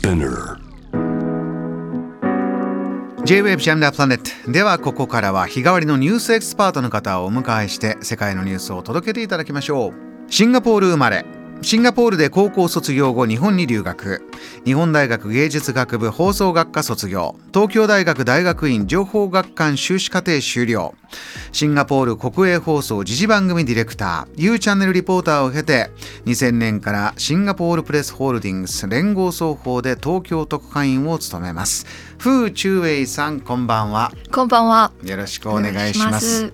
Spinner. J-Wave Jam the Planet ではここからは日替わりのニュースエキスパートの方をお迎えして世界のニュースを届けていただきましょう。シンガポール生まれ。シンガポールで高校卒業後日本に留学。日本大学芸術学部放送学科卒業。東京大学大学院情報学館修士課程修了。シンガポール国営放送時事番組ディレクター。U チャンネルリポーターを経て2000年からシンガポールプレスホールディングス連合双方で東京特派員を務めます。フー・チュウェイさんこんばんは。こんばんは。よろしくお願いします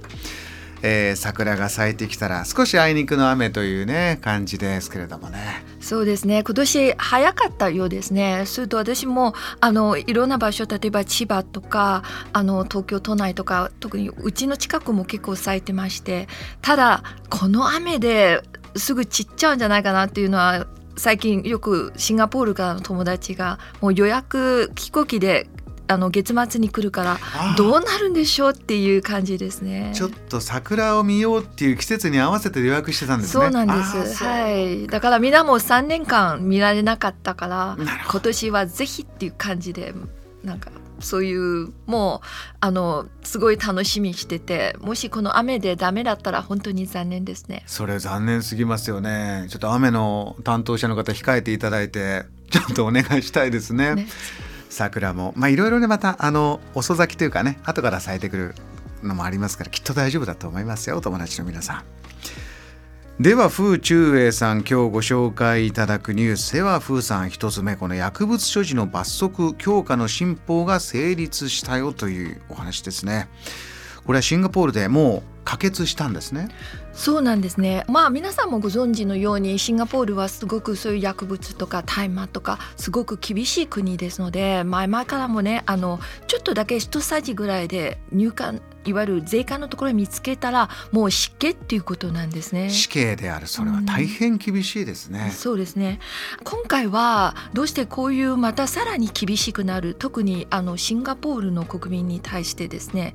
えー桜が咲いてきたら少しあいにくの雨というね感じですけれどもねそうですね。今年早かったようですね。それと私もあのいろんな場所、例えば千葉とかあの東京都内とか特にうちの近くも結構咲いてまして、ただこの雨ですぐ散っちゃうんじゃないかなっていうのは。最近よくシンガポールからの友達がもう予約飛行機であの月末に来るからどうなるんでしょうっていう感じですね。ちょっと桜を見ようっていう季節に合わせて予約してたんですねそうなんです。はい。だからみんなも3年間見られなかったから今年はぜひっていう感じでなんかそういうもうあのすごい楽しみにしててもしこの雨でダメだったら本当に残念ですね。それ残念すぎますよねちょっと雨の担当者の方控えていただいてちょっとお願いしたいですねね桜も。まあいろいろねまたあの遅咲きというかね後から咲いてくるのもありますからきっと大丈夫だと思いますよお友達の皆さん。では風中英さん今日ご紹介いただくニュース。では風さん一つ目。この薬物所持の罰則強化の新法が成立したよというお話ですね。これはシンガポールでもう可決したんですねそうなんですね。まあ皆さんもご存知のようにシンガポールはすごくそういう薬物とか大麻とかすごく厳しい国ですので前々からもねあのちょっとだけ一さじぐらいで入管いわゆる税関のところに見つけたらもう失刑っていうことなんですね。死刑である。それは大変厳しいですね、そうですね。今回はどうしてこういうまたさらに厳しくなる特にあのシンガポールの国民に対してですね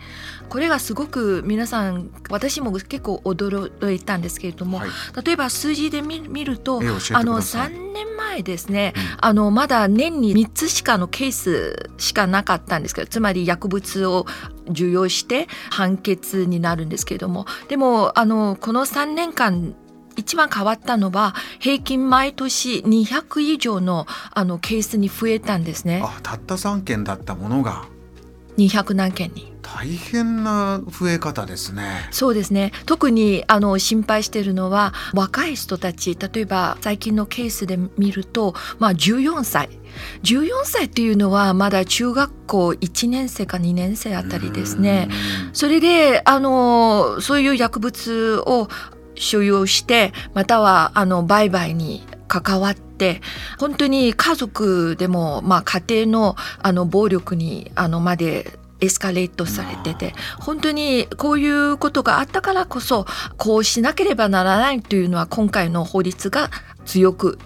これがすごく皆さん私も結構驚いたんですけれども、はい。例えば数字で見見るとあの3年前ですね、うん。あのまだ年に3つしかのケースしかなかったんですけどつまり薬物を受容して判決になるんですけれどもでもあのこの3年間一番変わったのは平均毎年200以上のあのケースに増えたんですね。あたった3件だったものが。200何件に。大変な増え方ですね。そうですね。特にあの心配しているのは若い人たち例えば最近のケースで見ると、まあ、14歳。14歳っていうのはまだ中学校1年生か2年生あたりですね。それであのそういう薬物を所有してまたはあの売買に関わって本当に家族でも、まあ、家庭のあの暴力にあのまでエスカレートされてて本当にこういうことがあったからこそこうしなければならないというのは今回の法律が強く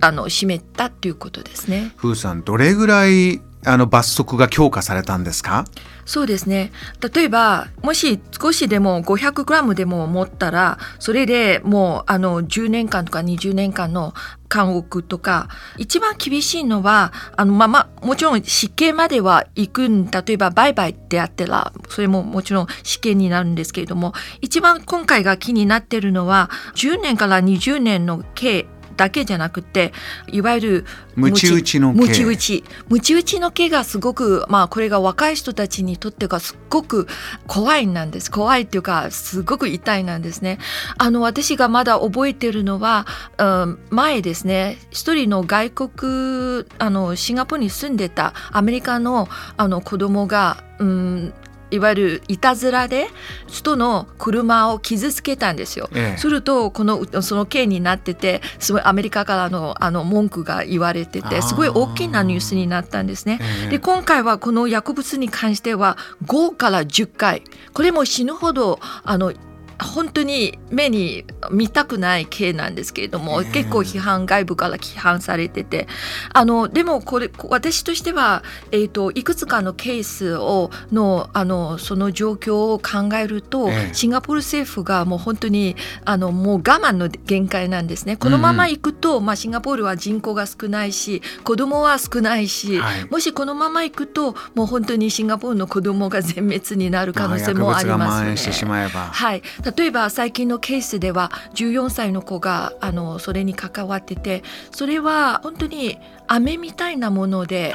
あの占めたということですね。フーさんどれぐらいあの罰則が強化されたんですか？そうですね。例えばもし少しでも 500g でも持ったらそれでもうあの10年間とか20年間の監獄とか一番厳しいのはあのまあまあもちろん死刑までは行くん例えば売買であったらそれももちろん死刑になるんですけれども一番今回が気になってるのは10年から20年の刑だけじゃなくていわゆるムチ打ちの刑。ムチ打ち。ムチ打ちの刑がすごくまあこれが若い人たちにとってがすっごく怖いなんです。怖いっていうかすごく痛いなんですね。あの私がまだ覚えてるのは、うん、前ですね一人の外国あのシンガポールに住んでたアメリカのあの子供が、うん、いわゆるいたずらで人の車を傷つけたんですよ。ええするとこのその刑になっててすごいアメリカからのあの文句が言われててすごい大きなニュースになったんですね。ええで今回はこの薬物に関しては5から10回これも死ぬほどあの本当に目に見たくない系なんですけれども、結構批判外部から批判されてて。あのでもこれ私としては、えーと、いくつかのケースをのあのその状況を考えると、シンガポール政府がもう本当にあのもう我慢の限界なんですね。このまま行くと、うん、まあ、シンガポールは人口が少ないし子供は少ないし、はい、もしこのまま行くともう本当にシンガポールの子供が全滅になる可能性もありますね。はい、例えば最近のケースでは14歳の子があのそれに関わっててそれは本当に飴みたいなもので、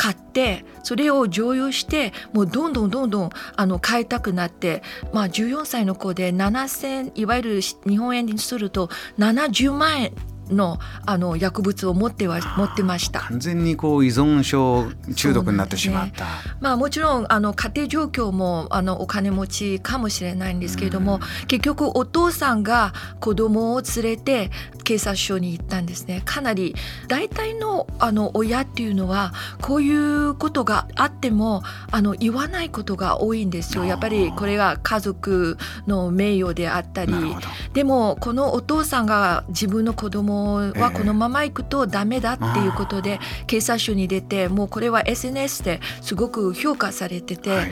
買ってそれを常用してもうどんどんどんどんあの買いたくなって、まあ、14歳の子で7,000いわゆる日本円にすると70万円のあの薬物を持っては持ってました。完全にこう依存症中毒になってしまった、ね、まあ、もちろんあの家庭状況もあのお金持ちかもしれないんですけれども、うん、結局お父さんが子供を連れて警察署に行ったんですね。かなり大体のあの親っていうのはこういうことがあってもあの言わないことが多いんですよ。やっぱりこれが家族の名誉であったり。でもこのお父さんが自分の子供はこのまま行くとダメだっていうことで警察署に出てもうこれは SNS ですごく評価されてて、は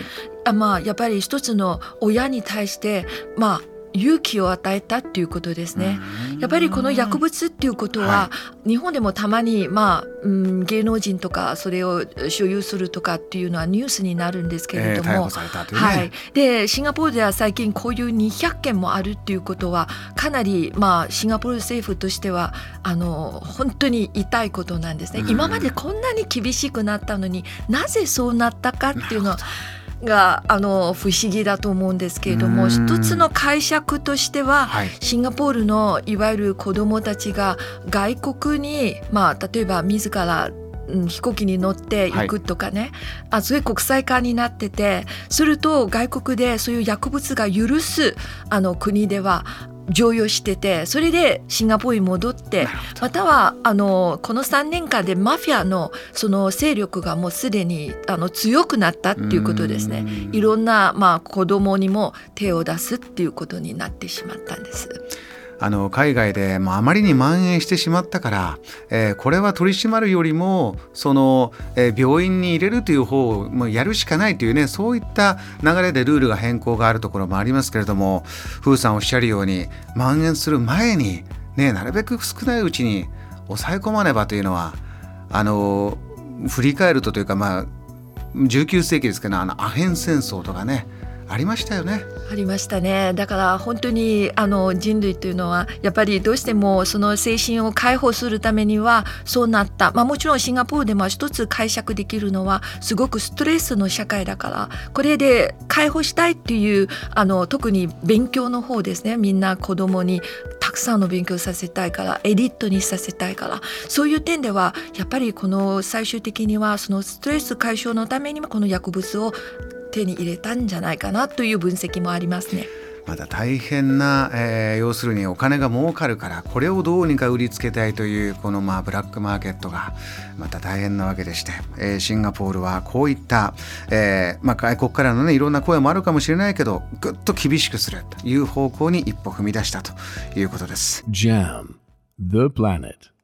い、まあやっぱり一つの親に対してまあ勇気を与えたっていうことですね。やっぱりこの薬物っていうことは、はい、日本でもたまに、まあうん、芸能人とかそれを所有するとかっていうのはニュースになるんですけれども、えーね、はい、でシンガポールでは最近こういう200件もあるっていうことはかなり、まあ、シンガポール政府としてはあの本当に痛いことなんですね。今までこんなに厳しくなったのになぜそうなったかっていうのは。があの不思議だと思うんですけれども一つの解釈としては、はい、シンガポールのいわゆる子どもたちが外国に、まあ、例えば自らうん、飛行機に乗って行くとかね、はい、あすごい国際化になっててすると外国でそういう薬物が許すあの国では常用しててそれでシンガポールに戻ってまたはあのこの3年間でマフィアのその勢力がもうすでにあの強くなったっていうことですね。いろんな、まあ、子供にも手を出すっていうことになってしまったんです。あの海外でもあまりに蔓延してしまったから、えー、これは取り締まるよりもその、えー、病院に入れるという方をもうやるしかないというねそういった流れでルールが変更があるところもありますけれども風さんおっしゃるように蔓延する前に、ね、なるべく少ないうちに抑え込まねばというのはあの振り返るとというかまあ19世紀ですけどあのアヘン戦争とかねありましたよね。ありましたね。だから本当にあの人類というのはやっぱりどうしてもその精神を解放するためにはそうなった。まあもちろんシンガポールでも一つ解釈できるのはすごくストレスの社会だからこれで解放したいっていうあの特に勉強の方ですね。みんな子供にたくさんの勉強させたいからエリートにさせたいからそういう点ではやっぱりこの最終的にはそのストレス解消のためにもこの薬物を手に入れたんじゃないかなという分析もありますね。まだ大変な、えー、要するにお金が儲かるからこれをどうにか売りつけたいというこのまあブラックマーケットがまた大変なわけでして、えー、シンガポールはこういった、えーまあ、外国からのねいろんな声もあるかもしれないけどぐっと厳しくするという方向に一歩踏み出したということです。JAM The Planet